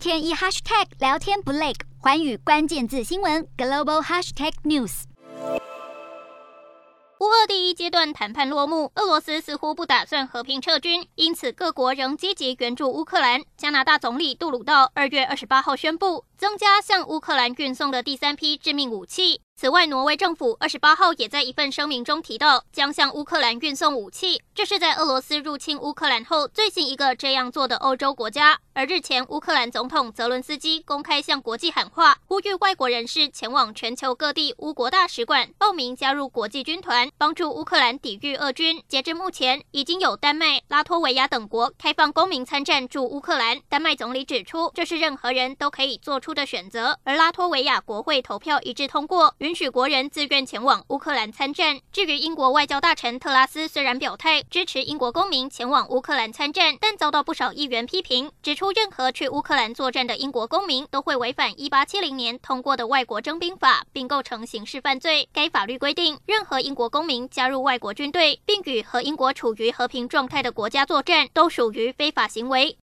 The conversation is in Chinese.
天一 hashtag 聊天不累，寰宇关键字新闻 global hashtag news。乌俄第一阶段谈判落幕，俄罗斯似乎不打算和平撤军，因此各国仍积极援助乌克兰。加拿大总理杜鲁道二月二十八号宣布，增加向乌克兰运送的第三批致命武器。此外，挪威政府二十八号也在一份声明中提到，将向乌克兰运送武器。这是在俄罗斯入侵乌克兰后最新一个这样做的欧洲国家。而日前，乌克兰总统泽伦斯基公开向国际喊话，呼吁外国人士前往全球各地乌国大使馆报名加入国际军团，帮助乌克兰抵御俄军。截至目前，已经有丹麦、拉脱维亚等国开放公民参战驻乌克兰。丹麦总理指出，这是任何人都可以做出的选择。而拉脱维亚国会投票一致通过。允许国人自愿前往乌克兰参战。至于英国外交大臣特拉斯，虽然表态支持英国公民前往乌克兰参战，但遭到不少议员批评，指出任何去乌克兰作战的英国公民都会违反1870年通过的外国征兵法，并构成刑事犯罪。该法律规定，任何英国公民加入外国军队，并与和英国处于和平状态的国家作战，都属于非法行为。